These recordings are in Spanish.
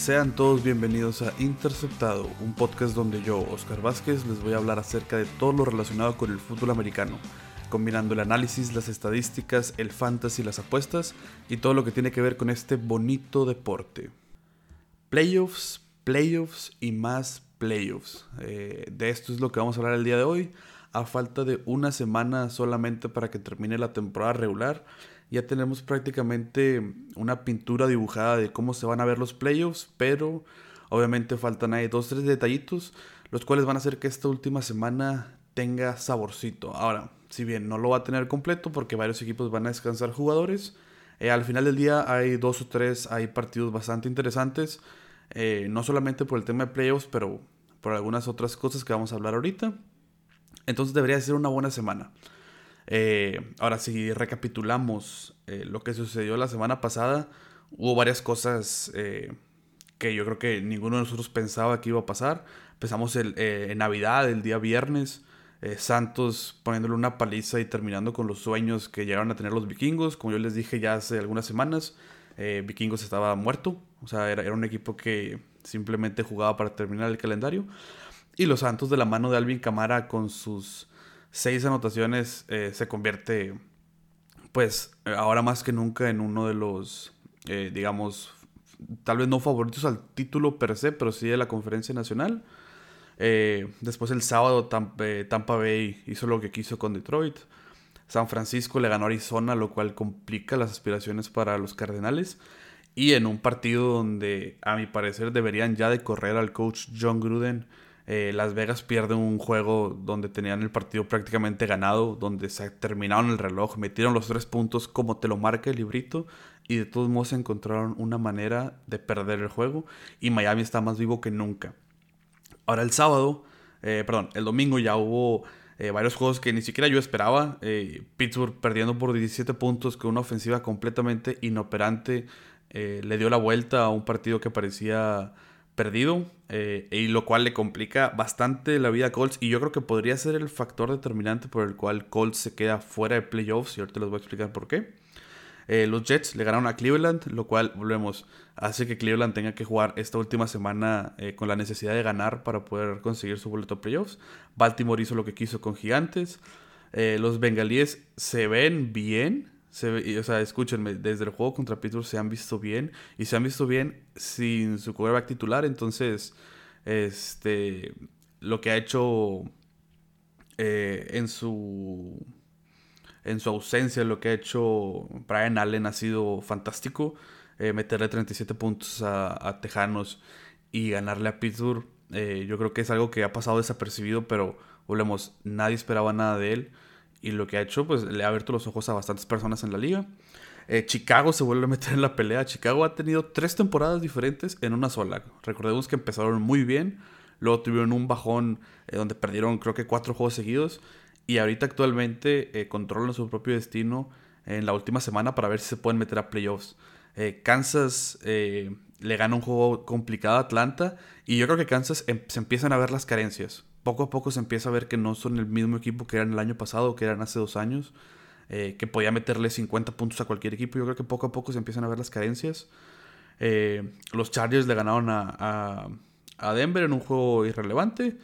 Sean todos bienvenidos a Interceptado, un podcast donde yo, Oscar Vázquez, les voy a hablar acerca de todo lo relacionado con el fútbol americano, combinando el análisis, las estadísticas, el fantasy, las apuestas y todo lo que tiene que ver con este bonito deporte. Playoffs, playoffs y más playoffs. Eh, de esto es lo que vamos a hablar el día de hoy. A falta de una semana solamente para que termine la temporada regular, ya tenemos prácticamente una pintura dibujada de cómo se van a ver los playoffs, pero obviamente faltan ahí dos, tres detallitos, los cuales van a hacer que esta última semana tenga saborcito. Ahora, si bien no lo va a tener completo porque varios equipos van a descansar jugadores, eh, al final del día hay dos o tres, hay partidos bastante interesantes, eh, no solamente por el tema de playoffs, pero por algunas otras cosas que vamos a hablar ahorita. Entonces debería ser una buena semana. Eh, ahora, si recapitulamos eh, lo que sucedió la semana pasada, hubo varias cosas eh, que yo creo que ninguno de nosotros pensaba que iba a pasar. Empezamos el, en Navidad, el día viernes, Santos poniéndole una paliza y terminando con los sueños que llegaron a tener los vikingos. Como yo les dije ya hace algunas semanas, vikingos estaba muerto. O sea, era, era un equipo que simplemente jugaba para terminar el calendario. Y los Santos de la mano de Alvin Camara con sus seis anotaciones eh, se convierte, pues, ahora más que nunca en uno de los, eh, digamos, tal vez no favoritos al título per se, pero sí de la conferencia nacional. Eh, después el sábado Tampa, Bay hizo lo que quiso con Detroit. San Francisco le ganó a Arizona, lo cual complica las aspiraciones para los Cardenales. Y en un partido donde a mi parecer deberían ya de correr al coach John Gruden eh, Las Vegas pierde un juego donde tenían el partido prácticamente ganado, donde se terminaron el reloj, metieron los tres puntos como te lo marca el librito y de todos modos encontraron una manera de perder el juego y Miami está más vivo que nunca. Ahora el sábado, eh, perdón, el domingo ya hubo eh, varios juegos que ni siquiera yo esperaba. Pittsburgh perdiendo por 17 puntos con una ofensiva completamente inoperante le dio la vuelta a un partido que parecía perdido, eh, y lo cual le complica bastante la vida a Colts. Y yo creo que podría ser el factor determinante por el cual Colts se queda fuera de playoffs. Y ahorita les voy a explicar por qué. Eh, los Jets le ganaron a Cleveland, lo cual, volvemos, hace que Cleveland tenga que jugar esta última semana eh, con la necesidad de ganar para poder conseguir su boleto a playoffs. Baltimore hizo lo que quiso con Gigantes. los Bengalíes se ven bien, se, o sea, escúchenme, desde el juego contra Pittsburgh se han visto bien y se han visto bien sin su quarterback titular. Entonces, este, lo que ha hecho eh, en su en su ausencia, lo que ha hecho Brian Allen ha sido fantástico. Eh, meterle 37 puntos a, Tejanos y ganarle a Pittsburgh, eh, yo creo que es algo que ha pasado desapercibido, pero volvemos, nadie esperaba nada de él y lo que ha hecho, pues le ha abierto los ojos a bastantes personas en la liga. Eh, Chicago se vuelve a meter en la pelea. Chicago ha tenido tres temporadas diferentes en una sola. Recordemos que empezaron muy bien, luego tuvieron un bajón eh, donde perdieron creo que cuatro juegos seguidos y ahorita actualmente eh, controlan su propio destino en la última semana para ver si se pueden meter a playoffs. Kansas le gana un juego complicado a Atlanta y yo creo que Kansas em, se empiezan a ver las carencias poco a poco se empieza a ver que no son el mismo equipo que eran el año pasado, que eran hace dos años, eh, que podía meterle 50 puntos a cualquier equipo. Yo creo que poco a poco se empiezan a ver las carencias. Eh, los Chargers le ganaron a, Denver en un juego irrelevante.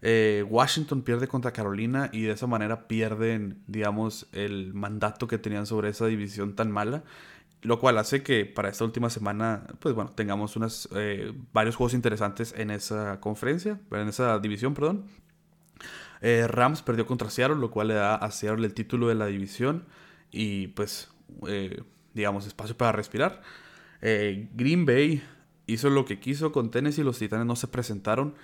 Eh, Washington pierde contra Carolina y de esa manera pierden, digamos, el mandato que tenían sobre esa división tan mala. Lo cual hace que para esta última semana, pues bueno, tengamos eh, varios juegos interesantes en esa conferencia, en esa división, perdón. Eh, Rams perdió contra Seattle, lo cual le da a Seattle el título de la división y pues, eh, digamos, espacio para respirar. Green Bay hizo lo que quiso con Tennessee, los Titanes no se presentaron.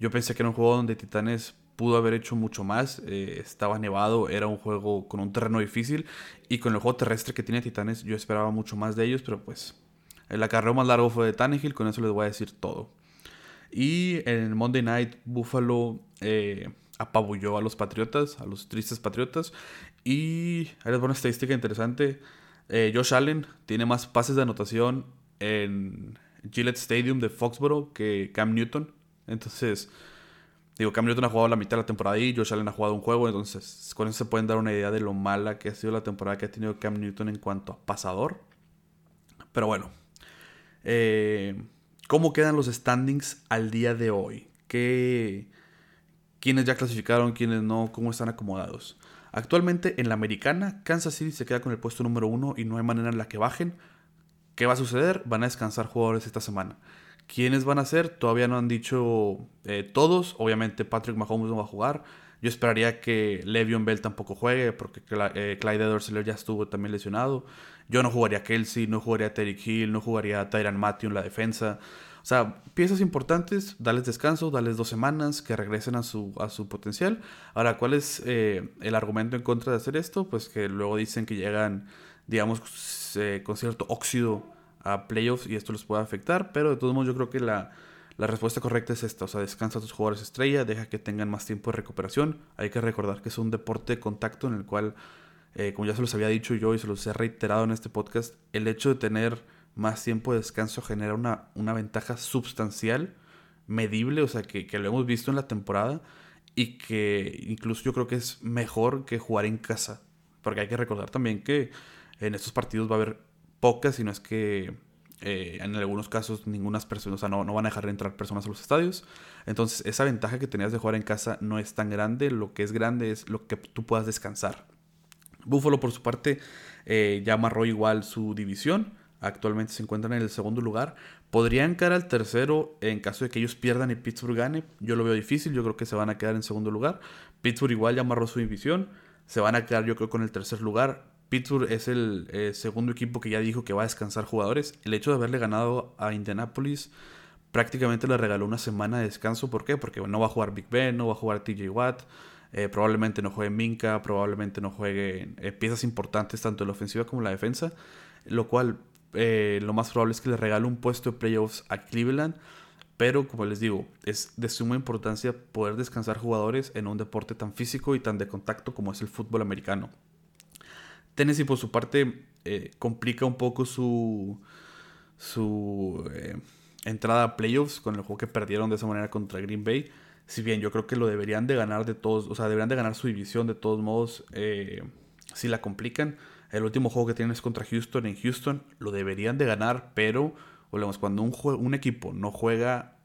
Yo pensé que era un juego donde Titanes pudo haber hecho mucho más. Eh, estaba nevado, era un juego con un terreno difícil. Y con el juego terrestre que tiene Titanes, yo esperaba mucho más de ellos, pero pues el acarreo más largo fue de Tannehill, con eso les voy a decir todo. Y en el Monday Night, Buffalo eh, apabulló a los Patriotas, a los tristes Patriotas. Y ahí les una estadística interesante. Eh, Josh Allen tiene más pases de anotación en Gillette Stadium de Foxborough que Cam Newton. Entonces, Digo, Cam Newton ha jugado la mitad de la temporada y Josh Allen ha jugado un juego, entonces con eso se pueden dar una idea de lo mala que ha sido la temporada que ha tenido Cam Newton en cuanto a pasador. Pero bueno, eh, ¿cómo quedan los standings al día de hoy? ¿Qué, ¿Quiénes ya clasificaron, quiénes no? ¿Cómo están acomodados? Actualmente en la americana, Kansas City se queda con el puesto número uno y no hay manera en la que bajen. ¿Qué va a suceder? Van a descansar jugadores esta semana. ¿Quiénes van a ser? Todavía no han dicho eh, todos. Obviamente Patrick Mahomes no va a jugar. Yo esperaría que Le'Veon Bell tampoco juegue porque eh, Clyde edwards ya estuvo también lesionado. Yo no jugaría Kelsey, no jugaría Terry Hill, no jugaría Tyran Matthew en la defensa. O sea, piezas importantes, dales descanso, dales dos semanas, que regresen a su, a su potencial. Ahora, ¿cuál es eh, el argumento en contra de hacer esto? Pues que luego dicen que llegan, digamos, con cierto óxido a playoffs y esto les puede afectar, pero de todos modos yo creo que la, la respuesta correcta es esta, o sea, descansa a tus jugadores estrella, deja que tengan más tiempo de recuperación. Hay que recordar que es un deporte de contacto en el cual, eh, como ya se los había dicho yo y se los he reiterado en este podcast, el hecho de tener más tiempo de descanso genera una, una ventaja sustancial, medible, o sea, que, que lo hemos visto en la temporada y que incluso yo creo que es mejor que jugar en casa. Porque hay que recordar también que en estos partidos va a haber pocas, si no es que eh, en algunos casos ninguna persona, o sea, no, no van a dejar entrar personas a los estadios. Entonces, esa ventaja que tenías de jugar en casa no es tan grande. Lo que es grande es lo que tú puedas descansar. Buffalo, por su parte, eh, ya amarró igual su división. Actualmente se encuentran en el segundo lugar. Podrían caer al tercero en caso de que ellos pierdan y Pittsburgh gane. Yo lo veo difícil. Yo creo que se van a quedar en segundo lugar. Pittsburgh igual ya amarró su división. Se van a quedar, yo creo, con el tercer lugar. Pittsburgh es el eh, segundo equipo que ya dijo que va a descansar jugadores. El hecho de haberle ganado a Indianapolis prácticamente le regaló una semana de descanso. ¿Por qué? Porque no va a jugar Big Ben, no va a jugar TJ Watt, eh, probablemente no juegue Minka, probablemente no juegue eh, piezas importantes tanto en la ofensiva como en la defensa. Lo cual lo más probable es que le regale un puesto de playoffs a Cleveland. Pero como les digo, es de suma importancia poder descansar jugadores en un deporte tan físico y tan de contacto como es el fútbol americano. Tennessee por su parte eh, complica un poco su, su eh, entrada a playoffs con el juego que perdieron de esa manera contra Green Bay. Si bien yo creo que lo deberían de ganar de todos, o sea, deberían de ganar su división de todos modos eh, si la complican. El último juego que tienen es contra Houston en Houston, lo deberían de ganar, pero volvemos, cuando un, un equipo no juega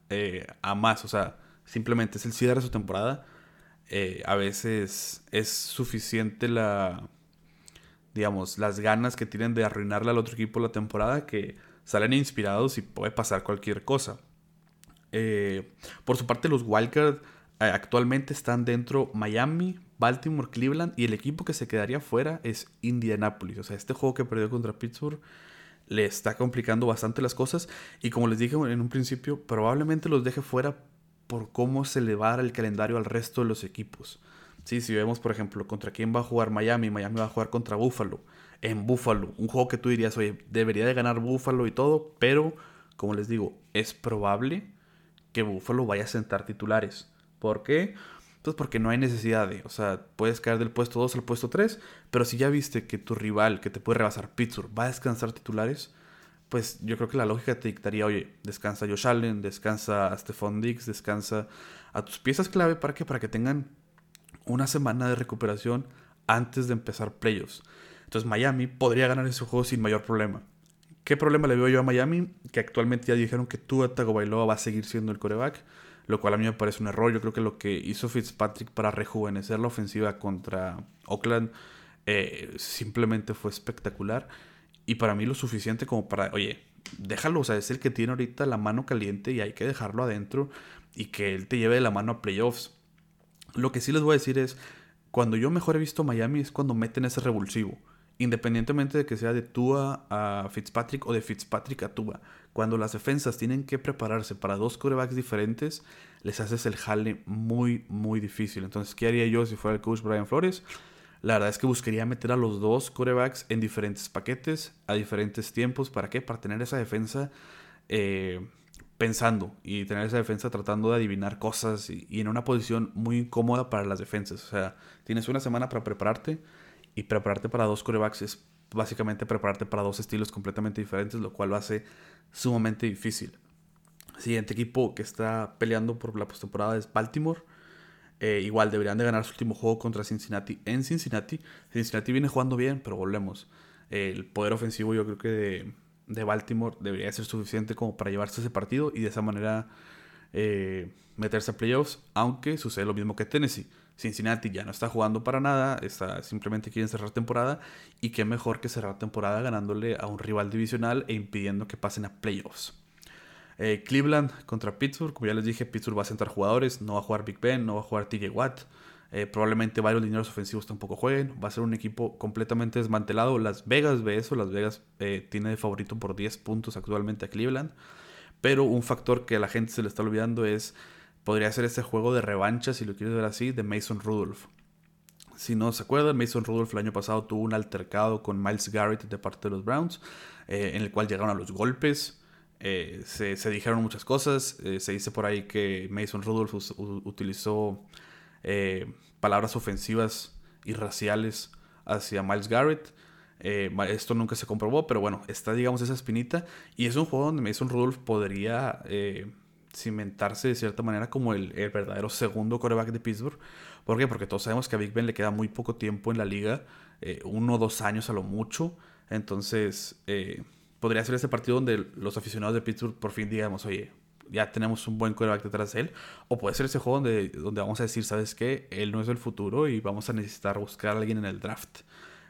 a más, o sea, simplemente es el cierre de su temporada, a veces es suficiente la digamos, las ganas que tienen de arruinarle al otro equipo la temporada que salen inspirados y puede pasar cualquier cosa. Eh, por su parte, los Wildcard eh, actualmente están dentro Miami, Baltimore, Cleveland y el equipo que se quedaría fuera es Indianapolis. O sea, este juego que perdió contra Pittsburgh le está complicando bastante las cosas y como les dije en un principio, probablemente los deje fuera por cómo se le va el calendario al resto de los equipos. Sí, si vemos, por ejemplo, contra quién va a jugar Miami, Miami va a jugar contra Buffalo. En Buffalo, un juego que tú dirías, oye, debería de ganar Buffalo y todo, pero, como les digo, es probable que Buffalo vaya a sentar titulares. ¿Por qué? Pues porque no hay necesidad de, o sea, puedes caer del puesto 2 al puesto 3, pero si ya viste que tu rival, que te puede rebasar Pittsburgh, va a descansar titulares, pues yo creo que la lógica te dictaría, oye, descansa Josh Allen, descansa a Stephon Diggs, descansa a tus piezas clave para que para que tengan una semana de recuperación antes de empezar playoffs. Entonces Miami podría ganar ese juego sin mayor problema. ¿Qué problema le veo yo a Miami? Que actualmente ya dijeron que Tua Tagovailoa va a seguir siendo el coreback, lo cual a mí me parece un error. Yo creo que lo que hizo Fitzpatrick para rejuvenecer la ofensiva contra Oakland eh, simplemente fue espectacular. Y para mí lo suficiente como para, oye, déjalo, o sea, es el que tiene ahorita la mano caliente y hay que dejarlo adentro y que él te lleve de la mano a playoffs. Lo que sí les voy a decir es, cuando yo mejor he visto Miami es cuando meten ese revulsivo. Independientemente de que sea de Tua a Fitzpatrick o de Fitzpatrick a Tua. Cuando las defensas tienen que prepararse para dos corebacks diferentes, les haces el jale muy, muy difícil. Entonces, ¿qué haría yo si fuera el coach Brian Flores? La verdad es que buscaría meter a los dos corebacks en diferentes paquetes, a diferentes tiempos. ¿Para qué? Para tener esa defensa eh, pensando y tener esa defensa tratando de adivinar cosas y, en una posición muy incómoda para las defensas. O sea, tienes una semana para prepararte y prepararte para dos corebacks es básicamente prepararte para dos estilos completamente diferentes, lo cual lo hace sumamente difícil. Siguiente equipo que está peleando por la postemporada es Baltimore. Eh, igual deberían de ganar su último juego contra Cincinnati en Cincinnati. Cincinnati viene jugando bien, pero volvemos. el poder ofensivo yo creo que de, de Baltimore debería ser suficiente como para llevarse ese partido y de esa manera eh, meterse a playoffs, aunque sucede lo mismo que Tennessee. Cincinnati ya no está jugando para nada, está, simplemente quieren cerrar temporada y qué mejor que cerrar temporada ganándole a un rival divisional e impidiendo que pasen a playoffs. Eh, Cleveland contra Pittsburgh, como ya les dije, Pittsburgh va a sentar jugadores, no va a jugar Big Ben, no va a jugar TJ Watt. Eh, probablemente varios lineros ofensivos tampoco jueguen. Va a ser un equipo completamente desmantelado. Las Vegas ve eso. Las Vegas eh, tiene de favorito por 10 puntos actualmente a Cleveland. Pero un factor que a la gente se le está olvidando es podría ser ese juego de revancha, si lo quieres ver así, de Mason Rudolph. Si no se acuerdan, Mason Rudolph el año pasado tuvo un altercado con Miles Garrett de parte de los Browns, eh, en el cual llegaron a los golpes. Eh, se, dijeron muchas cosas. Se dice por ahí que Mason Rudolph utilizó palabras ofensivas y raciales hacia Miles Garrett. esto nunca se comprobó, pero bueno, está digamos esa espinita. Y es un juego donde Mason Rudolph podría cimentarse de cierta manera como el, verdadero segundo coreback de Pittsburgh. ¿Por qué? Porque todos sabemos que a Big Ben le queda muy poco tiempo en la liga, eh, uno o dos años a lo mucho. Entonces, eh, podría ser ese partido donde los aficionados de Pittsburgh por fin digamos, oye, ya tenemos un buen coreback detrás de él. O puede ser ese juego donde, donde vamos a decir, ¿sabes qué? Él no es el futuro y vamos a necesitar buscar a alguien en el draft.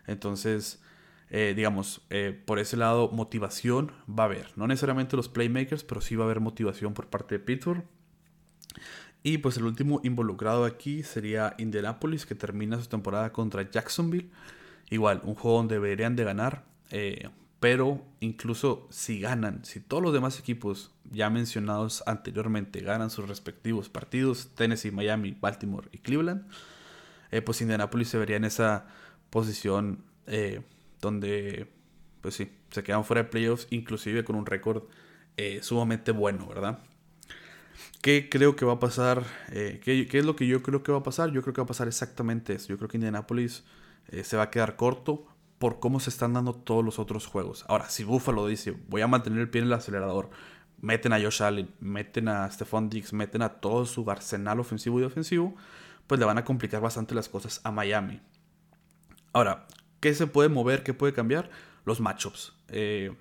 Entonces, eh, digamos, eh, por ese lado, motivación va a haber. No necesariamente los playmakers, pero sí va a haber motivación por parte de Pittsburgh. Y pues el último involucrado aquí sería Indianapolis, que termina su temporada contra Jacksonville. Igual, un juego donde deberían de ganar. Eh, pero incluso si ganan, si todos los demás equipos ya mencionados anteriormente ganan sus respectivos partidos, Tennessee, Miami, Baltimore y Cleveland, pues Indianapolis se vería en esa posición donde, pues sí, se quedan fuera de playoffs, inclusive con un récord eh, sumamente bueno, ¿verdad? ¿Qué creo que va a pasar? Eh, ¿qué, es lo que yo creo que va a pasar? Yo creo que va a pasar exactamente eso. Yo creo que Indianapolis eh, se va a quedar corto por cómo se están dando todos los otros juegos. Ahora, si Buffalo dice, voy a mantener el pie en el acelerador, meten a Josh Allen, meten a Stephon Diggs, meten a todo su arsenal ofensivo y defensivo, pues le van a complicar bastante las cosas a Miami. Ahora, ¿Qué se puede mover? ¿Qué puede cambiar? Los matchups. Eh,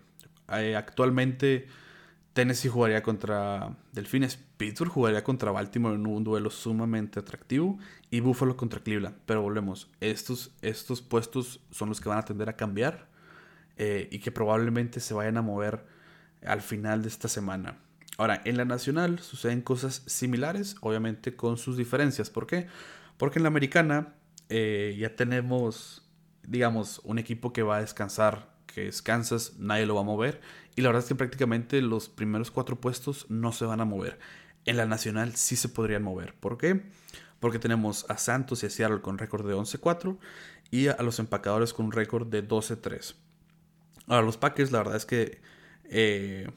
eh, actualmente Tennessee jugaría contra Delfines, Pittsburgh jugaría contra Baltimore en un duelo sumamente atractivo y Buffalo contra Cleveland. Pero volvemos, estos, estos puestos son los que van a tender a cambiar eh, y que probablemente se vayan a mover al final de esta semana. Ahora, en la nacional suceden cosas similares, obviamente con sus diferencias. ¿Por qué? Porque en la americana ya tenemos digamos, un equipo que va a descansar, que es Kansas, nadie lo va a mover. Y la verdad es que prácticamente los primeros cuatro puestos no se van a mover. En la nacional sí se podrían mover. ¿Por qué? Porque tenemos a Santos y a Seattle con récord de 11-4 y a los empacadores con un récord de 12-3. Ahora, los Packers, la verdad es que eh,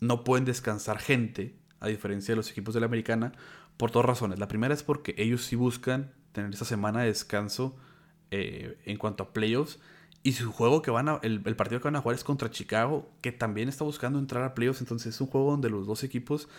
no pueden descansar gente, a diferencia de los equipos de la americana, por dos razones. La primera es porque ellos sí buscan tener esa semana de descanso eh, en cuanto a playoffs. Y su juego que van a, el, partido que van a jugar es contra Chicago, que también está buscando entrar a playoffs. Entonces es un juego donde los dos equipos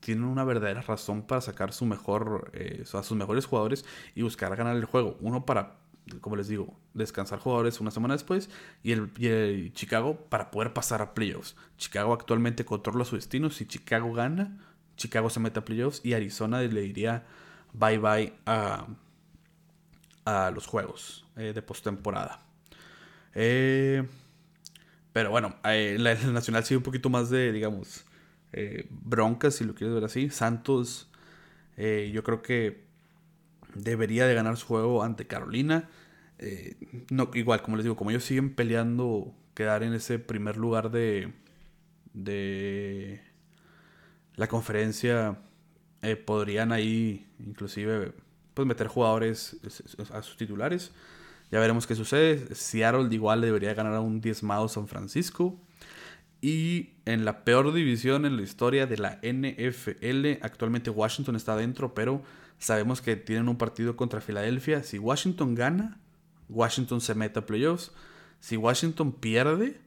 tienen una verdadera razón para sacar su mejor, eh, a sus mejores jugadores y buscar ganar el juego. Uno para, como les digo, descansar jugadores una semana después y el, Chicago para poder pasar a playoffs. Chicago actualmente controla su destino. Si Chicago gana, Chicago se mete a playoffs y Arizona le diría bye bye a a los juegos eh, de postemporada. Eh, pero bueno, eh, la, Nacional sigue un poquito más de, digamos, broncas, si lo quieres ver así. Santos, yo creo que debería de ganar su juego ante Carolina. no, igual, como les digo, como ellos siguen peleando quedar en ese primer lugar de, de la conferencia, podrían ahí inclusive pues meter jugadores a sus titulares. Ya veremos qué sucede. Seattle igual debería ganar a un diezmado San Francisco. Y en la peor división en la historia de la NFL, actualmente Washington está dentro, pero sabemos que tienen un partido contra Filadelfia. Si Washington gana, Washington se mete a playoffs. Si Washington pierde,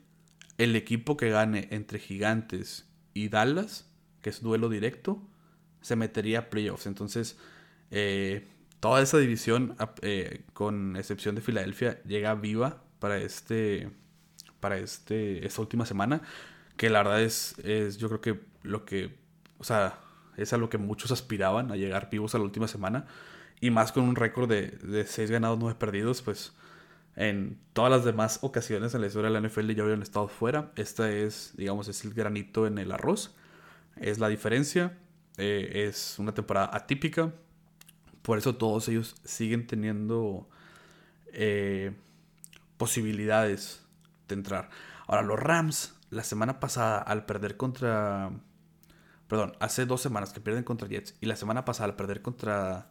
el equipo que gane entre Gigantes y Dallas, que es duelo directo, se metería a playoffs. Entonces, eh, toda esa división, eh, con excepción de Filadelfia, llega viva para este para este esta última semana. que la verdad es, es, yo creo que lo que, o sea, es a lo que muchos aspiraban, a llegar vivos a la última semana. Y más con un récord de, de 6 ganados, 9 perdidos, pues en todas las demás ocasiones en la historia de la NFL ya habían estado fuera. Esta es, digamos, es el granito en el arroz. Es la diferencia. Eh, es una temporada atípica. Por eso todos ellos siguen teniendo eh, posibilidades de entrar. Ahora, los Rams, la semana pasada, al perder contra. Perdón, hace dos semanas que pierden contra Jets. Y la semana pasada, al perder contra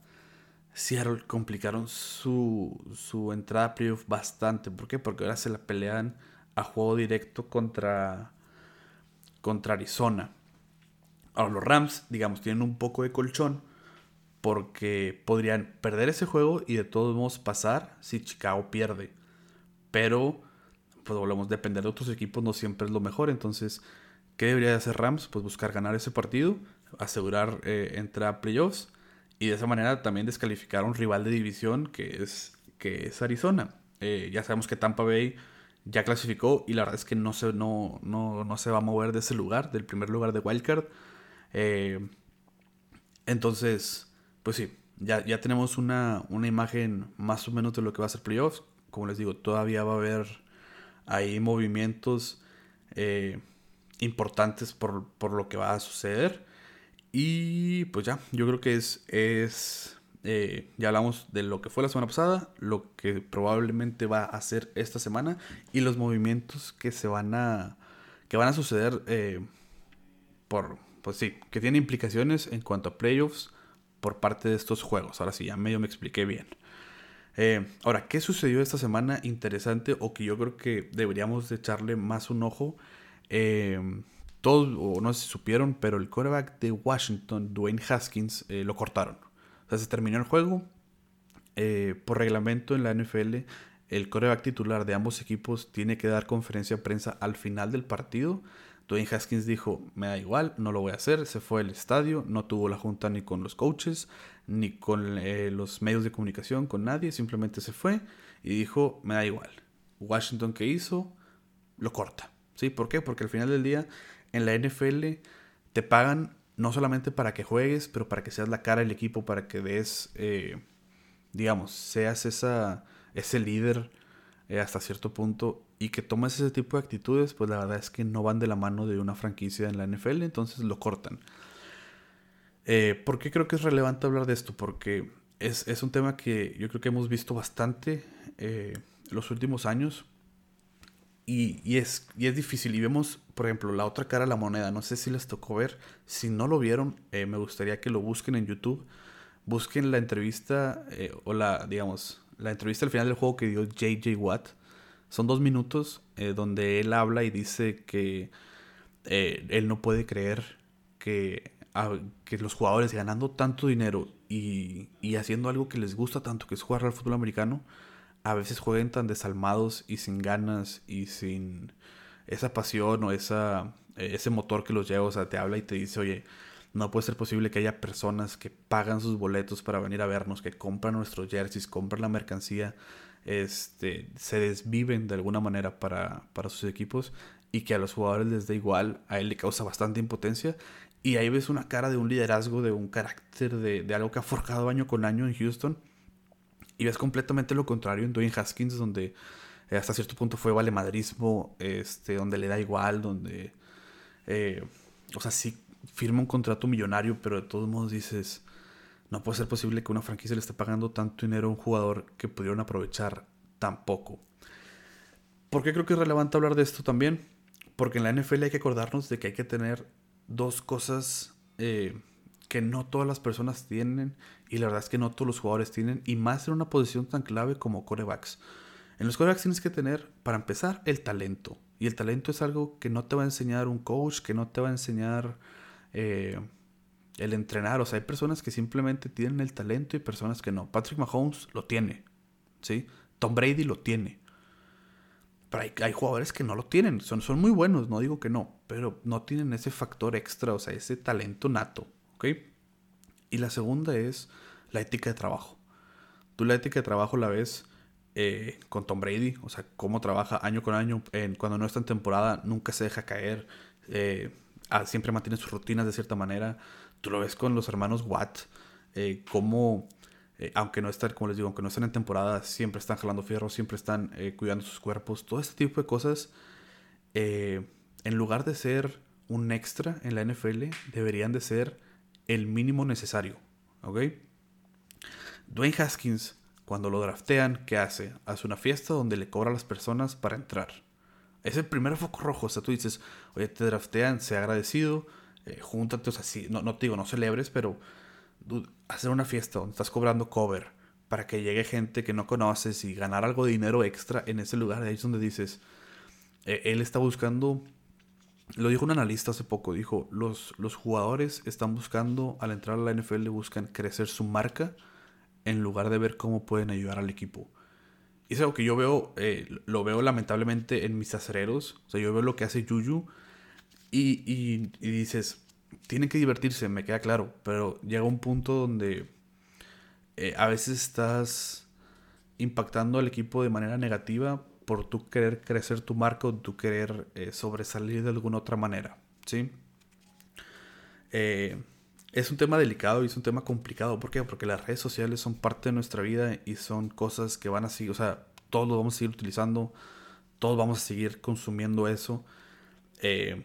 Seattle, complicaron su, su entrada a playoff bastante. ¿Por qué? Porque ahora se la pelean a juego directo contra, contra Arizona. Ahora, los Rams, digamos, tienen un poco de colchón porque podrían perder ese juego y de todos modos pasar si Chicago pierde. Pero, pues volvemos, depender de otros equipos no siempre es lo mejor. Entonces, ¿qué debería hacer Rams? Pues buscar ganar ese partido, asegurar eh, entrar a playoffs y de esa manera también descalificar a un rival de división que es, que es Arizona. Eh, ya sabemos que Tampa Bay ya clasificó y la verdad es que no se, no, no, no se va a mover de ese lugar, del primer lugar de Wildcard. Eh, entonces, pues sí, ya, ya tenemos una, imagen más o menos de lo que va a ser playoffs. Como les digo, todavía va a haber ahí movimientos eh, importantes por, lo que va a suceder. Y pues ya, yo creo que es, es eh, ya hablamos de lo que fue la semana pasada, lo que probablemente va a hacer esta semana y los movimientos que se van a, que van a suceder eh, por, pues sí, que tiene implicaciones en cuanto a playoffs por parte de estos juegos. Ahora sí, ya medio me expliqué bien. Eh, ahora, ¿qué sucedió esta semana interesante o que yo creo que deberíamos de echarle más un ojo? Eh, todos, o no sé si supieron, pero el quarterback de Washington, Dwayne Haskins, eh, lo cortaron. O sea, se terminó el juego. por reglamento en la NFL, el quarterback titular de ambos equipos tiene que dar conferencia de prensa al final del partido Dwayne Haskins dijo, me da igual, no lo voy a hacer, se fue al estadio, no tuvo la junta ni con los coaches, ni con eh, los medios de comunicación, con nadie, simplemente se fue y dijo, me da igual. Washington que hizo, lo corta. ¿Sí? ¿Por qué? Porque al final del día en la NFL te pagan no solamente para que juegues, pero para que seas la cara del equipo, para que des, eh, digamos, seas esa, ese líder eh, hasta cierto punto y que tomes ese tipo de actitudes, pues la verdad es que no van de la mano de una franquicia en la NFL, entonces lo cortan. Eh, ¿Por qué creo que es relevante hablar de esto? Porque es, un tema que yo creo que hemos visto bastante eh, los últimos años y, es, y es difícil. Y vemos, por ejemplo, la otra cara de la moneda. No sé si les tocó ver. Si no lo vieron, me gustaría que lo busquen en YouTube. Busquen la entrevista o la, digamos, la entrevista al final del juego que dio JJ Watt. Son dos minutos eh, donde él habla y dice que eh, él no puede creer que, que los jugadores ganando tanto dinero y, y, haciendo algo que les gusta tanto, que es jugar al fútbol americano, a veces jueguen tan desalmados y sin ganas y sin esa pasión o esa, ese motor que los lleva. O sea, te habla y te dice, oye, no puede ser posible que haya personas que pagan sus boletos para venir a vernos, que compran nuestros jerseys, compran la mercancía, este, se desviven de alguna manera para, sus equipos y que a los jugadores les da igual, a él le causa bastante impotencia. Y ahí ves una cara de un liderazgo, de un carácter, de, algo que ha forjado año con año en Houston. Y ves completamente lo contrario en Dwayne Haskins, donde eh, hasta cierto punto fue valemadrismo, este, donde le da igual, donde... Eh, o sea, sí firma un contrato millonario, pero de todos modos dices, no puede ser posible que una franquicia le esté pagando tanto dinero a un jugador que pudieron aprovechar tan poco. ¿Por qué creo que es relevante hablar de esto también? Porque en la NFL hay que acordarnos de que hay que tener dos cosas eh, que no todas las personas tienen y la verdad es que no todos los jugadores tienen y más en una posición tan clave como corebacks. En los corebacks tienes que tener, para empezar, el talento. Y el talento es algo que no te va a enseñar un coach, que no te va a enseñar eh, el entrenar. O sea, hay personas que simplemente tienen el talento y personas que no. Patrick Mahomes lo tiene, ¿sí? Tom Brady lo tiene. Pero hay, jugadores que no lo tienen. Son, son muy buenos, no digo que no. Pero no tienen ese factor extra, o sea, ese talento nato, ¿ok? Y la segunda es la ética de trabajo. Tú la ética de trabajo la ves eh, con Tom Brady, o sea, cómo trabaja año con año. Cuando no está en temporada, nunca se deja caer eh, ah, siempre mantienen sus rutinas de cierta manera. Tú lo ves con los hermanos Watt, eh, como, eh, aunque no están, como les digo, aunque no están en temporada, siempre están jalando fierro, siempre están cuidando sus cuerpos, todo este tipo de cosas, en lugar de ser un extra en la NFL, deberían de ser el mínimo necesario, ¿ok? Dwayne Haskins, cuando lo draftean, ¿qué hace? Hace una fiesta donde le cobra a las personas para entrar. Es el primer foco rojo. O sea, tú dices, oye, te draftean, sea agradecido, eh, júntate, o sea, sí, no, no te digo, no celebres, pero hacer una fiesta donde estás cobrando cover para que llegue gente que no conoces y ganar algo de dinero extra en ese lugar. Ahí es donde dices, eh, él está buscando, lo dijo un analista hace poco, dijo, los, los jugadores están buscando, al entrar a la NFL, buscan crecer su marca en lugar de ver cómo pueden ayudar al equipo. Y es algo que yo veo, eh, lo veo lamentablemente en mis acereros. O sea, yo veo lo que hace Yuyu y, y, dices, tienen que divertirse, me queda claro. Pero llega un punto donde eh, a veces estás impactando al equipo de manera negativa por tú querer crecer tu marca o tú querer eh, sobresalir de alguna otra manera. ¿Sí? Eh, es un tema delicado y es un tema complicado. ¿Por qué? Porque las redes sociales son parte de nuestra vida y son cosas que van a seguir, o sea, todos lo vamos a seguir utilizando, todos vamos a seguir consumiendo eso. Eh,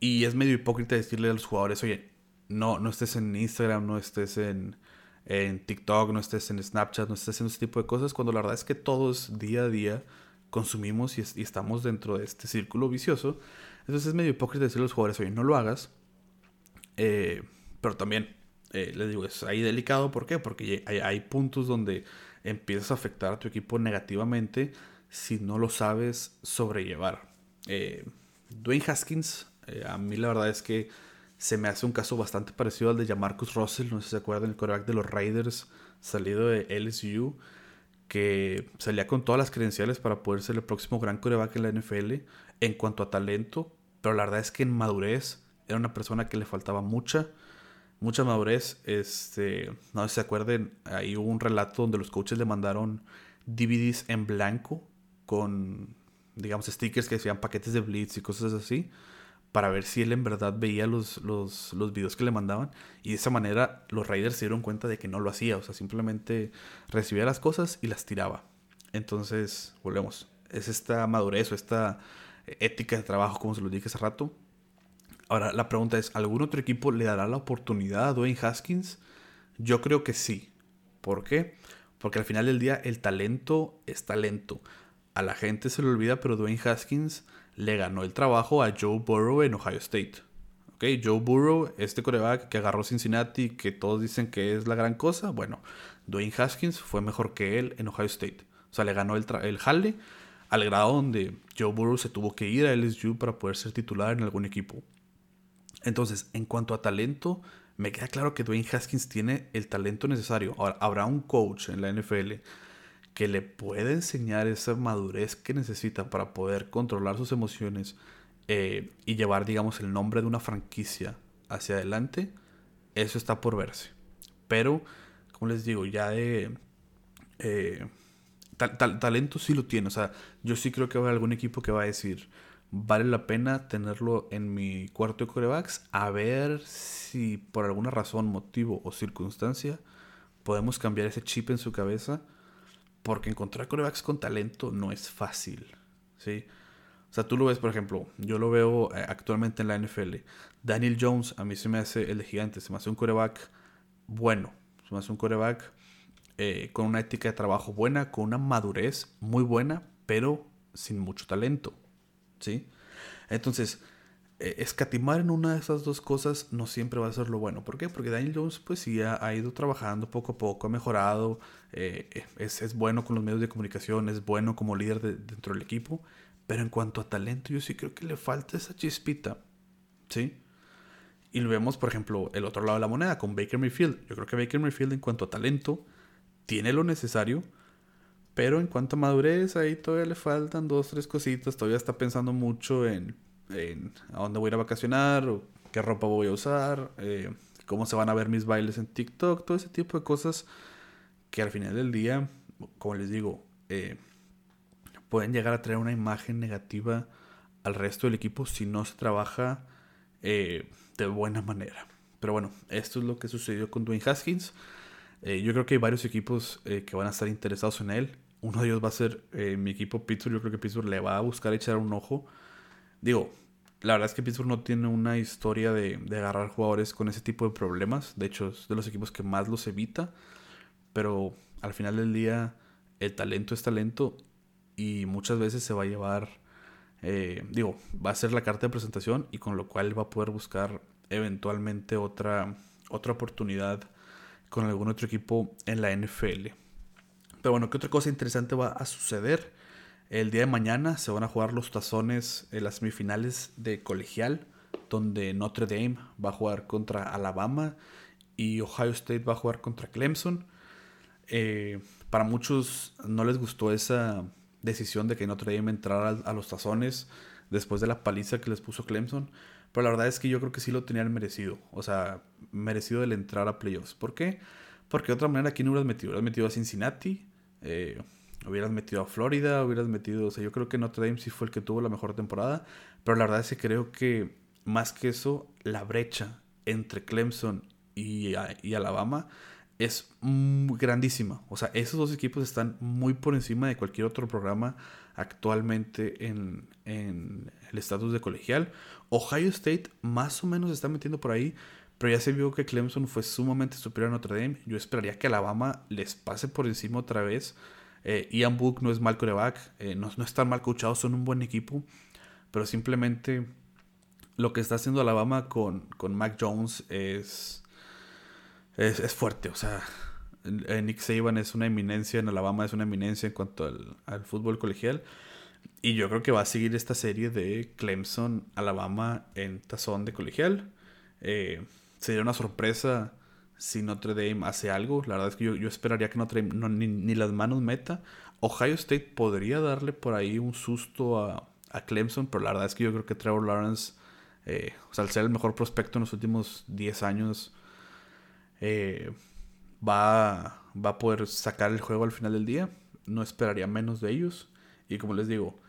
y es medio hipócrita decirle a los jugadores, oye, no, no estés en Instagram, no estés en, en TikTok, no estés en Snapchat, no estés haciendo ese tipo de cosas, cuando la verdad es que todos día a día consumimos y, y estamos dentro de este círculo vicioso. Entonces es medio hipócrita decirle a los jugadores, oye, no lo hagas. Eh, pero también, eh, les digo, es ahí delicado. ¿Por qué? Porque hay, puntos donde empiezas a afectar a tu equipo negativamente si no lo sabes sobrellevar. Eh, Dwayne Haskins, eh, a mí la verdad es que se me hace un caso bastante parecido al de Jamarcus Russell, no sé si se acuerdan, el coreback de los Raiders, salido de LSU, que salía con todas las credenciales para poder ser el próximo gran coreback en la NFL en cuanto a talento, pero la verdad es que en madurez era una persona que le faltaba mucha mucha madurez. Este, no sé si se acuerden, ahí hubo un relato donde los coaches le mandaron DVDs en blanco con, digamos, stickers que decían paquetes de blitz y cosas así, para ver si él en verdad veía los, los, los videos que le mandaban. Y de esa manera los Raiders se dieron cuenta de que no lo hacía, o sea, simplemente recibía las cosas y las tiraba. Entonces, volvemos. Es esta madurez o esta ética de trabajo, como se lo dije hace rato, Ahora, la pregunta es, ¿algún otro equipo le dará la oportunidad a Dwayne Haskins? Yo creo que sí. ¿Por qué? Porque al final del día el talento es talento. A la gente se le olvida, pero Dwayne Haskins le ganó el trabajo a Joe Burrow en Ohio State. ¿Ok? Joe Burrow, este coreback que agarró Cincinnati, que todos dicen que es la gran cosa. Bueno, Dwayne Haskins fue mejor que él en Ohio State. O sea, le ganó el, el al grado donde Joe Burrow se tuvo que ir a LSU para poder ser titular en algún equipo. Entonces, en cuanto a talento, me queda claro que Dwayne Haskins tiene el talento necesario. Ahora, habrá un coach en la NFL que le puede enseñar esa madurez que necesita para poder controlar sus emociones eh, y llevar, digamos, el nombre de una franquicia hacia adelante. Eso está por verse. Pero, como les digo, ya de... Eh, talento sí lo tiene. O sea, yo sí creo que va a haber algún equipo que va a decir vale la pena tenerlo en mi cuarto de corebacks a ver si por alguna razón, motivo o circunstancia podemos cambiar ese chip en su cabeza porque encontrar corebacks con talento no es fácil, ¿sí? O sea, tú lo ves, por ejemplo, yo lo veo eh, actualmente en la NFL. Daniel Jones a mí se me hace el de gigante, se me hace un coreback bueno, se me hace un coreback eh, con una ética de trabajo buena, con una madurez muy buena, pero sin mucho talento. ¿sí? Entonces, eh, escatimar en una de esas dos cosas no siempre va a ser lo bueno. ¿Por qué? Porque Daniel Jones pues sí ha, ido trabajando poco a poco, ha mejorado, eh, es, es, bueno con los medios de comunicación, es bueno como líder dentro del equipo, pero en cuanto a talento yo sí creo que le falta esa chispita, ¿sí? Y lo vemos, por ejemplo, el otro lado de la moneda con Baker Mayfield. Yo creo que Baker Mayfield en cuanto a talento tiene lo necesario, pero en cuanto a madurez, ahí todavía le faltan dos, tres cositas. Todavía está pensando mucho en, a dónde voy a ir a vacacionar, o qué ropa voy a usar, eh, cómo se van a ver mis bailes en TikTok, todo ese tipo de cosas que al final del día, como les digo, eh, pueden llegar a traer una imagen negativa al resto del equipo si no se trabaja eh, de buena manera. Pero bueno, esto es lo que sucedió con Dwayne Haskins. Eh, yo creo que hay varios equipos eh, que van a estar interesados en él. Uno de ellos va a ser mi equipo Pittsburgh. Yo creo que Pittsburgh le va a buscar echar un ojo. Digo, la verdad es que Pittsburgh no tiene una historia de, de, agarrar jugadores con ese tipo de problemas. De hecho, es de los equipos que más los evita. Pero al final del día, el talento es talento y muchas veces se va a llevar, eh, digo, va a ser la carta de presentación y con lo cual va a poder buscar eventualmente otra, otra oportunidad con algún otro equipo en la NFL. Pero bueno, ¿qué otra cosa interesante va a suceder? El día de mañana se van a jugar los tazones en las semifinales de colegial, donde Notre Dame va a jugar contra Alabama y Ohio State va a jugar contra Clemson. Eh, para muchos no les gustó esa decisión de que Notre Dame entrara a, los tazones después de la paliza que les puso Clemson. Pero la verdad es que yo creo que sí lo tenían merecido. O sea, merecido el entrar a playoffs. ¿Por qué? Porque de otra manera no hubieras metido. Hubieras metido a Cincinnati, eh, hubieras metido a Florida, hubieras metido... O sea, yo creo que Notre Dame sí fue el que tuvo la mejor temporada. Pero la verdad es que creo que más que eso, la brecha entre Clemson y, y Alabama es grandísima. O sea, esos dos equipos están muy por encima de cualquier otro programa actualmente en, el estatus de colegial. Ohio State más o menos está metiendo por ahí, pero ya se vio que Clemson fue sumamente superior a Notre Dame. Yo esperaría que Alabama les pase por encima otra vez. Eh, Ian Book no es mal coreback, eh, no, no están mal coachados, son un buen equipo, pero simplemente lo que está haciendo Alabama con, con Mac Jones es es, fuerte. O sea, Nick Saban es una eminencia en Alabama, es una eminencia en cuanto al, fútbol colegial. Y yo creo que va a seguir esta serie de Clemson, Alabama en tazón de colegial. Eh, sería una sorpresa si Notre Dame hace algo. La verdad es que yo, esperaría que Notre Dame ni, las manos meta. Ohio State podría darle por ahí un susto a, Clemson, pero la verdad es que yo creo que Trevor Lawrence, eh, o sea, al ser el mejor prospecto en los últimos 10 años, eh, va, va a poder sacar el juego al final del día. No esperaría menos de ellos. Y como les digo,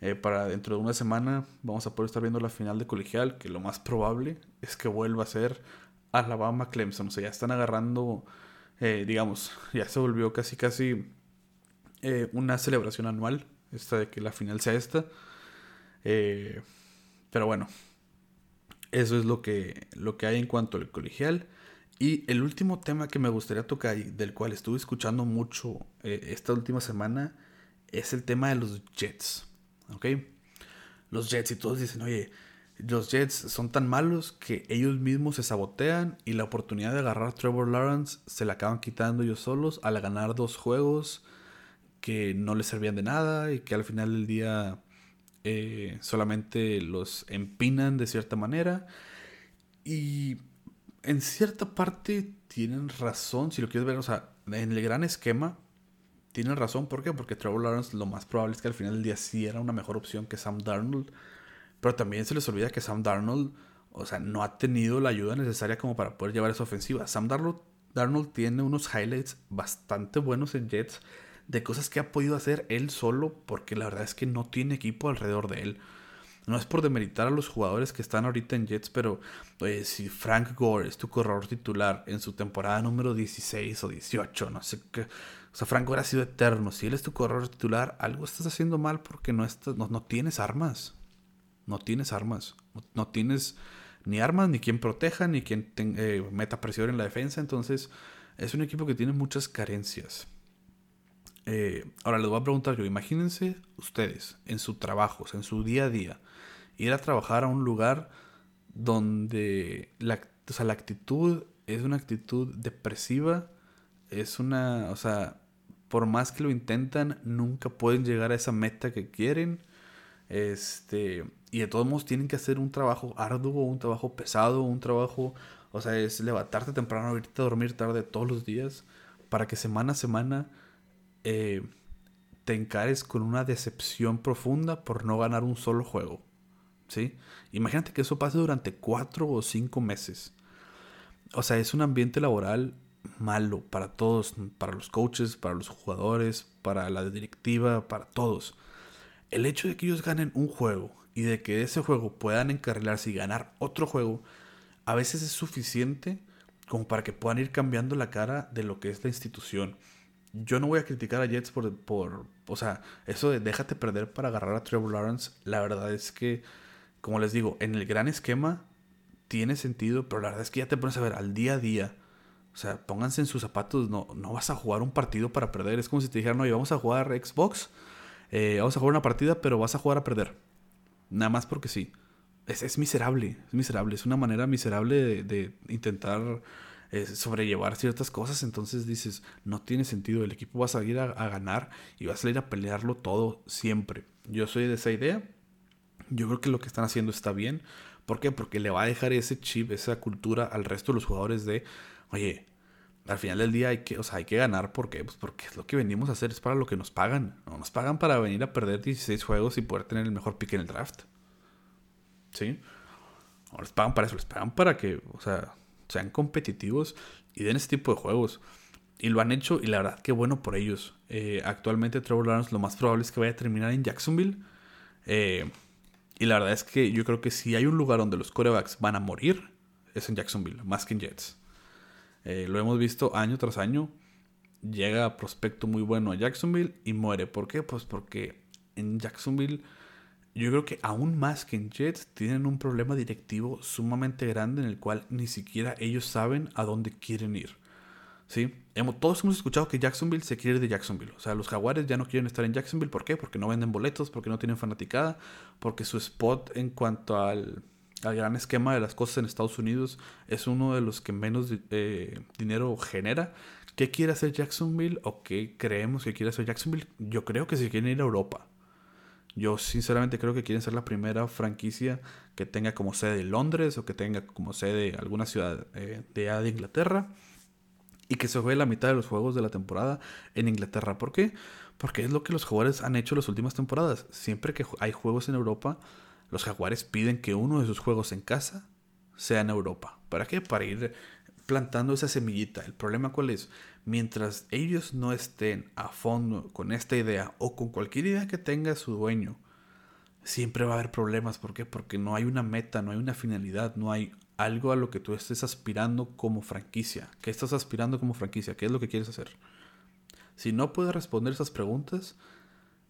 eh, para dentro de una semana vamos a poder estar viendo la final de colegial, que lo más probable es que vuelva a ser Alabama Clemson. O sea, ya están agarrando, eh, digamos, ya se volvió casi casi una celebración anual, esta de que la final sea esta. pero bueno, eso es lo que, lo que hay en cuanto al colegial. Y el último tema que me gustaría tocar y del cual estuve escuchando mucho eh, esta última semana es el tema de los Jets. ¿Ok? Los Jets y todos dicen, oye, los Jets son tan malos que ellos mismos se sabotean y la oportunidad de agarrar a Trevor Lawrence se la acaban quitando ellos solos al ganar dos juegos que no les servían de nada y que al final del día eh, solamente los empinan de cierta manera. Y en cierta parte tienen razón, si lo quieres ver, o sea, en el gran esquema, tienen razón. ¿Por qué? Porque Trevor Lawrence lo más probable es que al final del día sí era una mejor opción que Sam Darnold. Pero también se les olvida que Sam Darnold, o sea, no ha tenido la ayuda necesaria como para poder llevar esa ofensiva. Sam Darnold, tiene unos highlights bastante buenos en Jets de cosas que ha podido hacer él solo porque la verdad es que no tiene equipo alrededor de él. No es por demeritar a los jugadores que están ahorita en Jets, pero si Frank Gore es tu corredor titular en su temporada número 16 o 18, no sé qué. O sea, Frank Gore ha sido eterno. Si él es tu corredor titular, algo estás haciendo mal porque no, estás, no, tienes armas. No tienes armas. No, tienes ni armas, ni quien proteja, ni quien eh, meta presión en la defensa. Entonces, es un equipo que tiene muchas carencias. Eh, ahora les voy a preguntar yo, imagínense ustedes en su trabajo, en su día a día, ir a trabajar a un lugar donde la, la actitud es una actitud depresiva, es una, o sea, por más que lo intentan, nunca pueden llegar a esa meta que quieren. Este, y de todos modos tienen que hacer un trabajo arduo, un trabajo pesado, un trabajo, o sea, es levantarte temprano, irte a dormir tarde todos los días para que semana a semana eh, te encares con una decepción profunda por no ganar un solo juego. ¿sí? Imagínate que eso pase durante cuatro o cinco meses. O sea, es un ambiente laboral malo para todos, para los coaches, para los jugadores, para la directiva, para todos. El hecho de que ellos ganen un juego y de que ese juego puedan encarrilarse y ganar otro juego, a veces es suficiente como para que puedan ir cambiando la cara de lo que es la institución. Yo no voy a criticar a Jets por, por o sea, eso de déjate perder para agarrar a Trevor Lawrence, la verdad es que, como les digo, en el gran esquema tiene sentido, pero la verdad es que ya te pones a ver al día a día. O sea, pónganse en sus zapatos, no, no vas a jugar un partido para perder. Es como si te dijeran, oye, vamos a jugar Xbox, eh, vamos a jugar una partida, pero vas a jugar a perder. Nada más porque sí. Es, es miserable, es miserable. Es una manera miserable de, intentar eh, sobrellevar ciertas cosas. Entonces dices, no tiene sentido. El equipo va a salir a, ganar y va a salir a pelearlo todo siempre. Yo soy de esa idea. Yo creo que lo que están haciendo está bien. ¿Por qué? Porque le va a dejar ese chip, esa cultura al resto de los jugadores de, oye, al final del día hay que, o sea, hay que ganar porque, pues porque es lo que venimos a hacer, es para lo que nos pagan. No nos pagan para venir a perder 16 juegos y poder tener el mejor pick en el draft. ¿Sí? No les pagan para eso, les pagan para que, o sea, sean competitivos y den ese tipo de juegos. Y lo han hecho y la verdad que bueno por ellos. Eh, actualmente Trevor Lawrence lo más probable es que vaya a terminar en Jacksonville. Eh, y la verdad es que yo creo que si hay un lugar donde los corebacks van a morir, es en Jacksonville, más que en Jets. Eh, lo hemos visto año tras año. Llega prospecto muy bueno a Jacksonville y muere. ¿Por qué? Pues porque en Jacksonville yo creo que aún más que en Jets tienen un problema directivo sumamente grande en el cual ni siquiera ellos saben a dónde quieren ir. ¿Sí? Hemos, todos hemos escuchado que Jacksonville se quiere ir de Jacksonville. O sea, los jaguares ya no quieren estar en Jacksonville. ¿Por qué? Porque no venden boletos, porque no tienen fanaticada, porque su spot en cuanto al, gran esquema de las cosas en Estados Unidos es uno de los que menos eh, dinero genera. ¿Qué quiere hacer Jacksonville o qué creemos que quiere hacer Jacksonville? Yo creo que se quieren ir a Europa. Yo sinceramente creo que quieren ser la primera franquicia que tenga como sede Londres o que tenga como sede alguna ciudad eh, de Inglaterra y que se juegue la mitad de los juegos de la temporada en Inglaterra. ¿Por qué? Porque es lo que los jugadores han hecho las últimas temporadas. Siempre que hay juegos en Europa, los jaguares piden que uno de sus juegos en casa sea en Europa. ¿Para qué? Para ir plantando esa semillita. El problema cuál es? Mientras ellos no estén a fondo con esta idea o con cualquier idea que tenga su dueño, siempre va a haber problemas. ¿Por qué? Porque no hay una meta, no hay una finalidad, no hay algo a lo que tú estés aspirando como franquicia. ¿Qué estás aspirando como franquicia? ¿Qué es lo que quieres hacer? Si no puedes responder esas preguntas,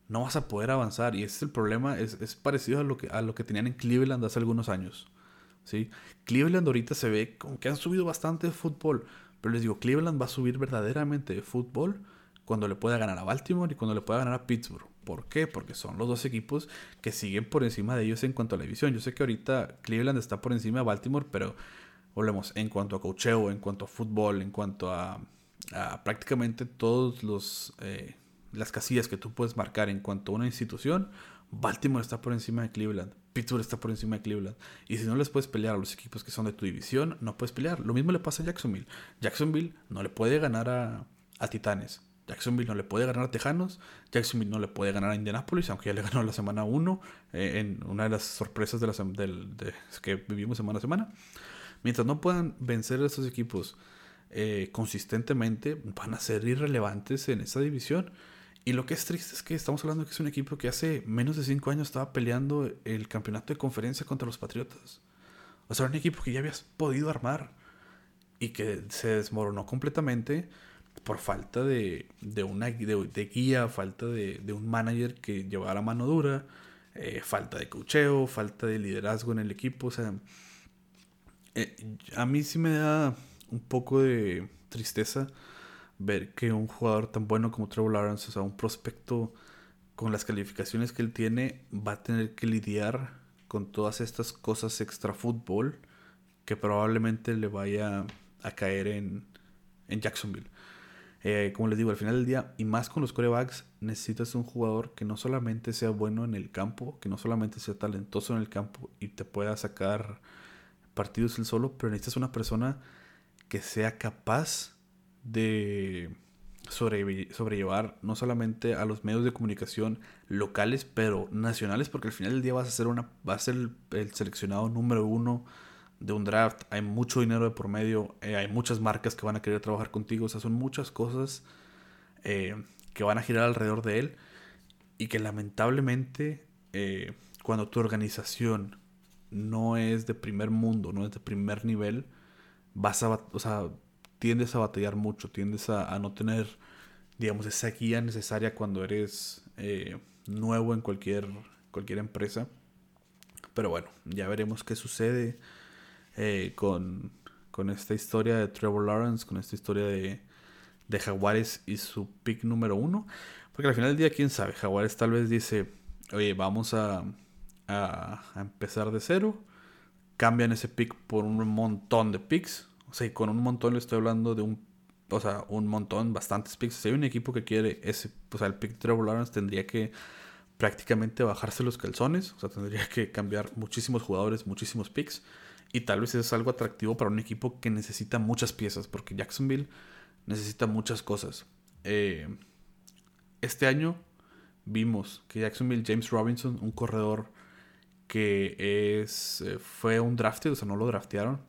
no vas a poder avanzar. Y ese es el problema, es, parecido a lo, que, a lo que tenían en Cleveland hace algunos años. ¿sí? Cleveland ahorita se ve como que han subido bastante de fútbol. Pero les digo, Cleveland va a subir verdaderamente de fútbol cuando le pueda ganar a Baltimore y cuando le pueda ganar a Pittsburgh. ¿Por qué? Porque son los dos equipos que siguen por encima de ellos en cuanto a la división. Yo sé que ahorita Cleveland está por encima de Baltimore, pero volvemos en cuanto a cocheo, en cuanto a fútbol, en cuanto a, prácticamente todos los eh, las casillas que tú puedes marcar en cuanto a una institución. Baltimore está por encima de Cleveland, Pittsburgh está por encima de Cleveland. Y si no les puedes pelear a los equipos que son de tu división, no puedes pelear. Lo mismo le pasa a Jacksonville. Jacksonville no le puede ganar a, a Titanes. Jacksonville no le puede ganar a Tejanos, Jacksonville no le puede ganar a Indianapolis, aunque ya le ganó la semana 1 eh, en una de las sorpresas de, la, que vivimos semana a semana. Mientras no puedan vencer a estos equipos eh, consistentemente, van a ser irrelevantes en esa división. Y lo que es triste es que estamos hablando de que es un equipo que hace menos de 5 años estaba peleando el campeonato de conferencia contra los Patriotas. O sea, un equipo que ya habías podido armar y que se desmoronó completamente por falta de, una de, guía, falta de, un manager que llevara mano dura, eh, falta de cocheo, falta de liderazgo en el equipo. O sea, eh, a mí sí me da un poco de tristeza ver que un jugador tan bueno como Trevor Lawrence, o sea, un prospecto con las calificaciones que él tiene, va a tener que lidiar con todas estas cosas extra fútbol que probablemente le vaya a caer en, en Jacksonville. Eh, como les digo, al final del día, y más con los corebacks, necesitas un jugador que no solamente sea bueno en el campo, que no solamente sea talentoso en el campo y te pueda sacar partidos él solo, pero necesitas una persona que sea capaz de sobrellevar no solamente a los medios de comunicación locales, pero nacionales, porque al final del día vas a ser, una, vas a ser el seleccionado número uno de un draft, hay mucho dinero de por medio, eh, hay muchas marcas que van a querer trabajar contigo, o sea, son muchas cosas eh, que van a girar alrededor de él. y que lamentablemente eh, cuando tu organización no es de primer mundo, no es de primer nivel, vas a, o sea, tiendes a batallar mucho, tiendes a, no tener, digamos, esa guía necesaria cuando eres eh, nuevo en cualquier, cualquier empresa. Pero bueno, ya veremos qué sucede eh, con, con, esta historia de Trevor Lawrence, con esta historia de, de Jaguares y su pick número uno. Porque al final del día, quién sabe, Jaguares tal vez dice, oye, vamos a, a, empezar de cero. Cambian ese pick por un montón de picks. O sea, con un montón le estoy hablando de un, o sea, un montón, bastantes picks. Si hay un equipo que quiere ese, o sea, el pick de Trevor Lawrence tendría que prácticamente bajarse los calzones. O sea, tendría que cambiar muchísimos jugadores, muchísimos picks. Y tal vez es algo atractivo para un equipo que necesita muchas piezas. Porque Jacksonville necesita muchas cosas. Eh, este año vimos que Jacksonville James Robinson, un corredor que es eh, fue un drafted, o sea, no lo draftearon.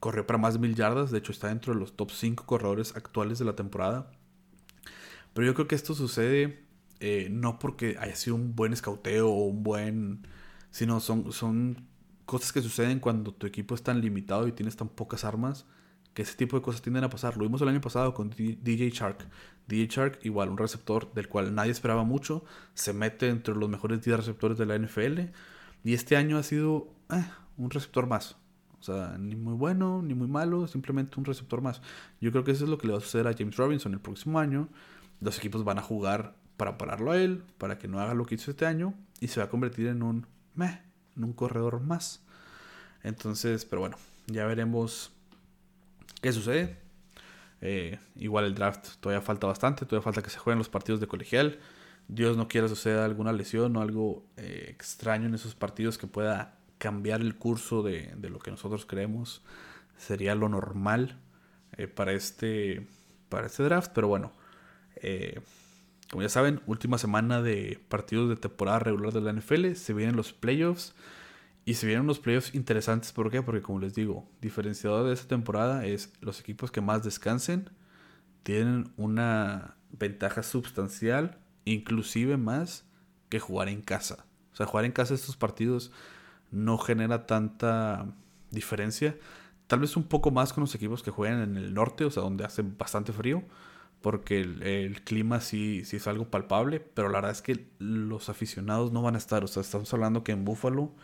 Corrió para más mil yardas, de hecho está dentro de los top 5 corredores actuales de la temporada. Pero yo creo que esto sucede eh, no porque haya sido un buen escauteo o un buen... sino son, son cosas que suceden cuando tu equipo es tan limitado y tienes tan pocas armas que ese tipo de cosas tienden a pasar. Lo vimos el año pasado con DJ Shark. DJ Shark, igual, un receptor del cual nadie esperaba mucho, se mete entre los mejores 10 receptores de la NFL. Y este año ha sido eh, un receptor más. O sea, ni muy bueno, ni muy malo, simplemente un receptor más. Yo creo que eso es lo que le va a suceder a James Robinson el próximo año. Los equipos van a jugar para pararlo a él, para que no haga lo que hizo este año, y se va a convertir en un meh, en un corredor más. Entonces, pero bueno, ya veremos ¿Qué sucede? Eh, igual el draft todavía falta bastante, todavía falta que se jueguen los partidos de colegial. Dios no quiera suceda alguna lesión o algo eh, extraño en esos partidos que pueda cambiar el curso de, lo que nosotros creemos sería lo normal eh, para, este, para este draft. Pero bueno, como ya saben, última semana de partidos de temporada regular de la NFL, se vienen los playoffs. Y se vienen unos playoffs interesantes, ¿por qué? Porque como les digo, diferenciador de esta temporada es los equipos que más descansen tienen una ventaja sustancial, inclusive más que jugar en casa. O sea, jugar en casa estos partidos no genera tanta diferencia. Tal vez un poco más con los equipos que juegan en el norte, o sea, donde hace bastante frío, porque el, clima sí, sí es algo palpable, pero la verdad es que los aficionados no van a estar. O sea, estamos hablando que en Buffalo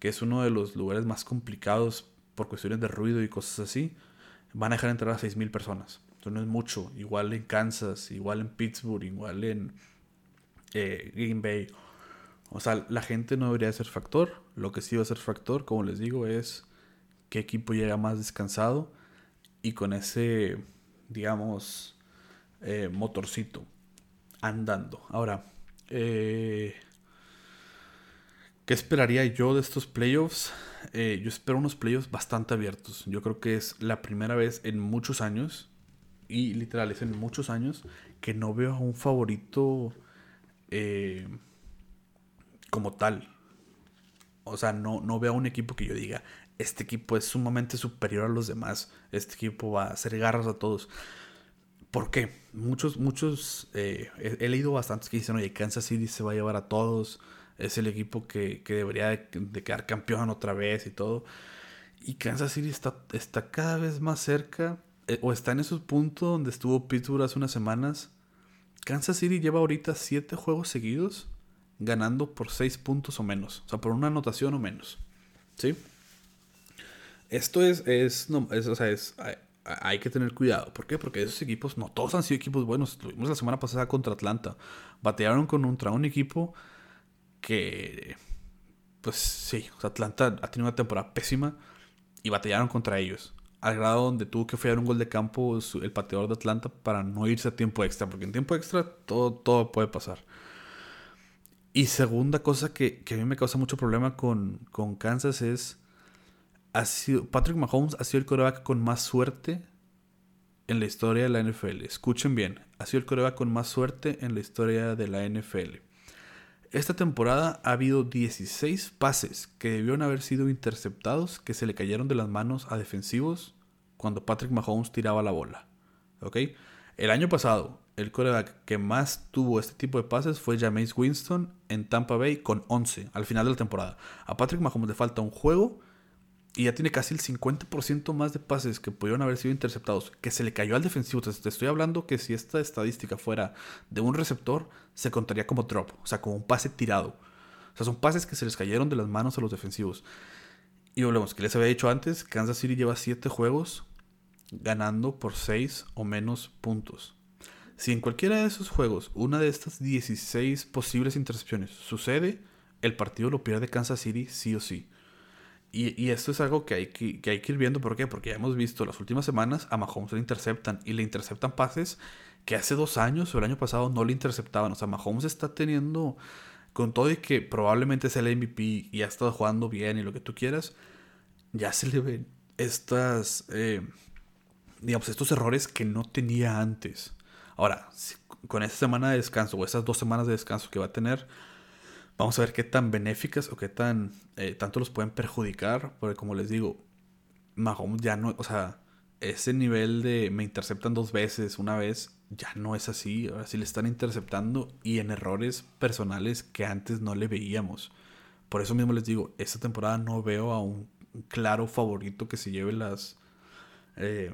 que es uno de los lugares más complicados por cuestiones de ruido y cosas así, van a dejar entrar a 6.000 personas. Entonces no es mucho. Igual en Kansas, igual en Pittsburgh, igual en eh, Green Bay. O sea, la gente no debería ser factor. Lo que sí va a ser factor, como les digo, es qué equipo llega más descansado y con ese, digamos, eh, motorcito andando. Ahora, eh, ¿Qué esperaría yo de estos playoffs? Eh, yo espero unos playoffs bastante abiertos. Yo creo que es la primera vez en muchos años, y literal es en muchos años, que no veo a un favorito como tal. O sea, no, no veo a un equipo que yo diga, este equipo es sumamente superior a los demás, este equipo va a hacer garras a todos. ¿Por qué? Muchos, muchos, eh, he, leído bastantes que dicen, oye, Kansas City se va a llevar a todos es el equipo que, debería de, quedar campeón otra vez y todo. Y Kansas City está, está cada vez más cerca, eh, o está en esos puntos donde estuvo Pittsburgh hace unas semanas. Kansas City lleva ahorita siete juegos seguidos ganando por seis puntos o menos, o sea, por una anotación o menos. ¿Sí? Esto es, es, no, o sea, es, hay, que tener cuidado. ¿Por qué? Porque esos equipos, no todos han sido equipos buenos. Lo vimos la semana pasada contra Atlanta. Batearon con un equipo que, pues sí, Atlanta ha tenido una temporada pésima y batallaron contra ellos. Al grado donde tuvo que fallar un gol de campo el pateador de Atlanta para no irse a tiempo extra, porque en tiempo extra todo, todo puede pasar. Y segunda cosa que, a mí me causa mucho problema con, con Kansas es, ha sido, Patrick Mahomes ha sido el coreback con más suerte en la historia de la NFL. Escuchen bien, ha sido el coreback con más suerte en la historia de la NFL. Esta temporada ha habido 16 pases que debieron haber sido interceptados que se le cayeron de las manos a defensivos cuando Patrick Mahomes tiraba la bola. El año pasado, el coreback que más tuvo este tipo de pases fue Jameis Winston en Tampa Bay con 11 al final de la temporada. A Patrick Mahomes le falta un juego y ya tiene casi el 50% más de pases que pudieron haber sido interceptados, que se le cayó al defensivo. te estoy hablando que si esta estadística fuera de un receptor, se contaría como drop, o sea, como un pase tirado. O sea, son pases que se les cayeron de las manos a los defensivos. Y volvemos, que les había dicho antes, Kansas City lleva 7 juegos ganando por 6 o menos puntos. Si en cualquiera de esos juegos una de estas 16 posibles intercepciones sucede, el partido lo pierde Kansas City sí o sí. Y, esto es algo que hay que, ir viendo. ¿Por qué? Porque ya hemos visto las últimas semanas a Mahomes le interceptan y le interceptan pases que hace dos años o el año pasado no le interceptaban. O sea, Mahomes está teniendo, con todo y que probablemente es el MVP y ha estado jugando bien y lo que tú quieras, ya se le ven estas, eh, digamos, estos errores que no tenía antes. Ahora, con esta semana de descanso o esas dos semanas de descanso que va a tener, Vamos a ver qué tan benéficas o qué tan eh, tanto los pueden perjudicar. Porque como les digo, Mahomes ya no, o sea, ese nivel de me interceptan dos veces, una vez, ya no es así. Ahora sí le están interceptando y en errores personales que antes no le veíamos. Por eso mismo les digo, esta temporada no veo a un claro favorito que se lleve las eh,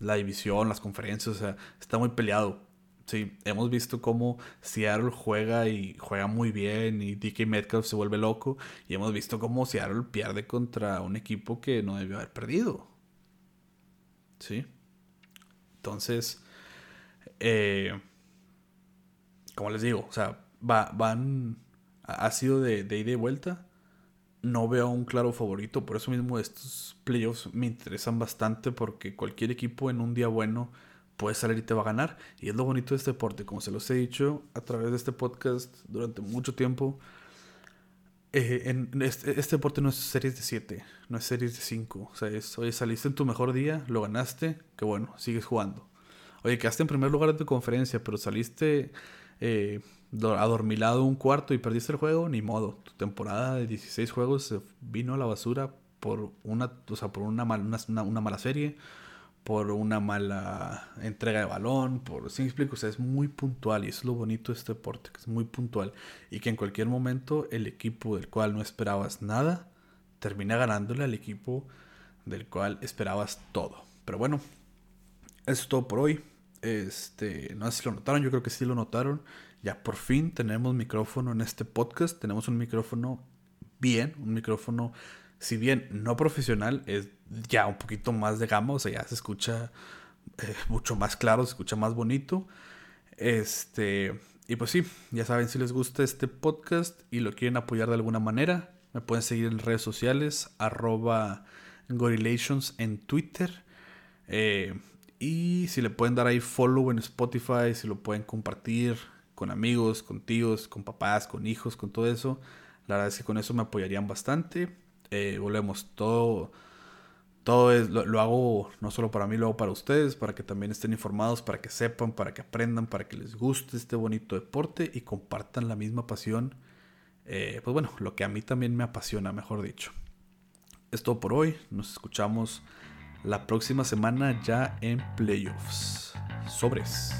la división, las conferencias. O sea, está muy peleado. Sí, hemos visto cómo Seattle juega y juega muy bien y DK Metcalf se vuelve loco y hemos visto cómo Seattle pierde contra un equipo que no debió haber perdido. Sí. Entonces, eh, como les digo, o sea, va, van, ha sido de, de ida y vuelta. No veo un claro favorito, por eso mismo estos playoffs me interesan bastante porque cualquier equipo en un día bueno puedes salir y te va a ganar. Y es lo bonito de este deporte, como se los he dicho a través de este podcast durante mucho tiempo. Eh, en este, este, deporte no es series de 7, no es series de 5. O sea, es, oye, saliste en tu mejor día, lo ganaste, que bueno, sigues jugando. Oye, quedaste en primer lugar de tu conferencia, pero saliste eh, adormilado un cuarto y perdiste el juego, ni modo. Tu temporada de 16 juegos vino a la basura por una, o sea, por una, una, una mala serie por una mala entrega de balón, por, me explico, o es muy puntual y es lo bonito de este deporte, que es muy puntual y que en cualquier momento el equipo del cual no esperabas nada termina ganándole al equipo del cual esperabas todo. Pero bueno, eso es todo por hoy. Este, no sé si lo notaron, yo creo que sí lo notaron. Ya por fin tenemos micrófono en este podcast, tenemos un micrófono bien, un micrófono si bien no profesional, es ya un poquito más de gama, o sea, ya se escucha eh, mucho más claro, se escucha más bonito. Este, y pues sí, ya saben, si les gusta este podcast y lo quieren apoyar de alguna manera, me pueden seguir en redes sociales, arroba gorillations en Twitter. Eh, y si le pueden dar ahí follow en Spotify, si lo pueden compartir con amigos, con tíos, con papás, con hijos, con todo eso. La verdad es que con eso me apoyarían bastante eh, volvemos, todo, todo es, lo, hago no solo para mí, lo hago para ustedes, para que también estén informados, para que sepan, para que aprendan, para que les guste este bonito deporte y compartan la misma pasión. Eh, pues bueno, lo que a mí también me apasiona, mejor dicho. Es todo por hoy, nos escuchamos la próxima semana ya en playoffs. Sobres.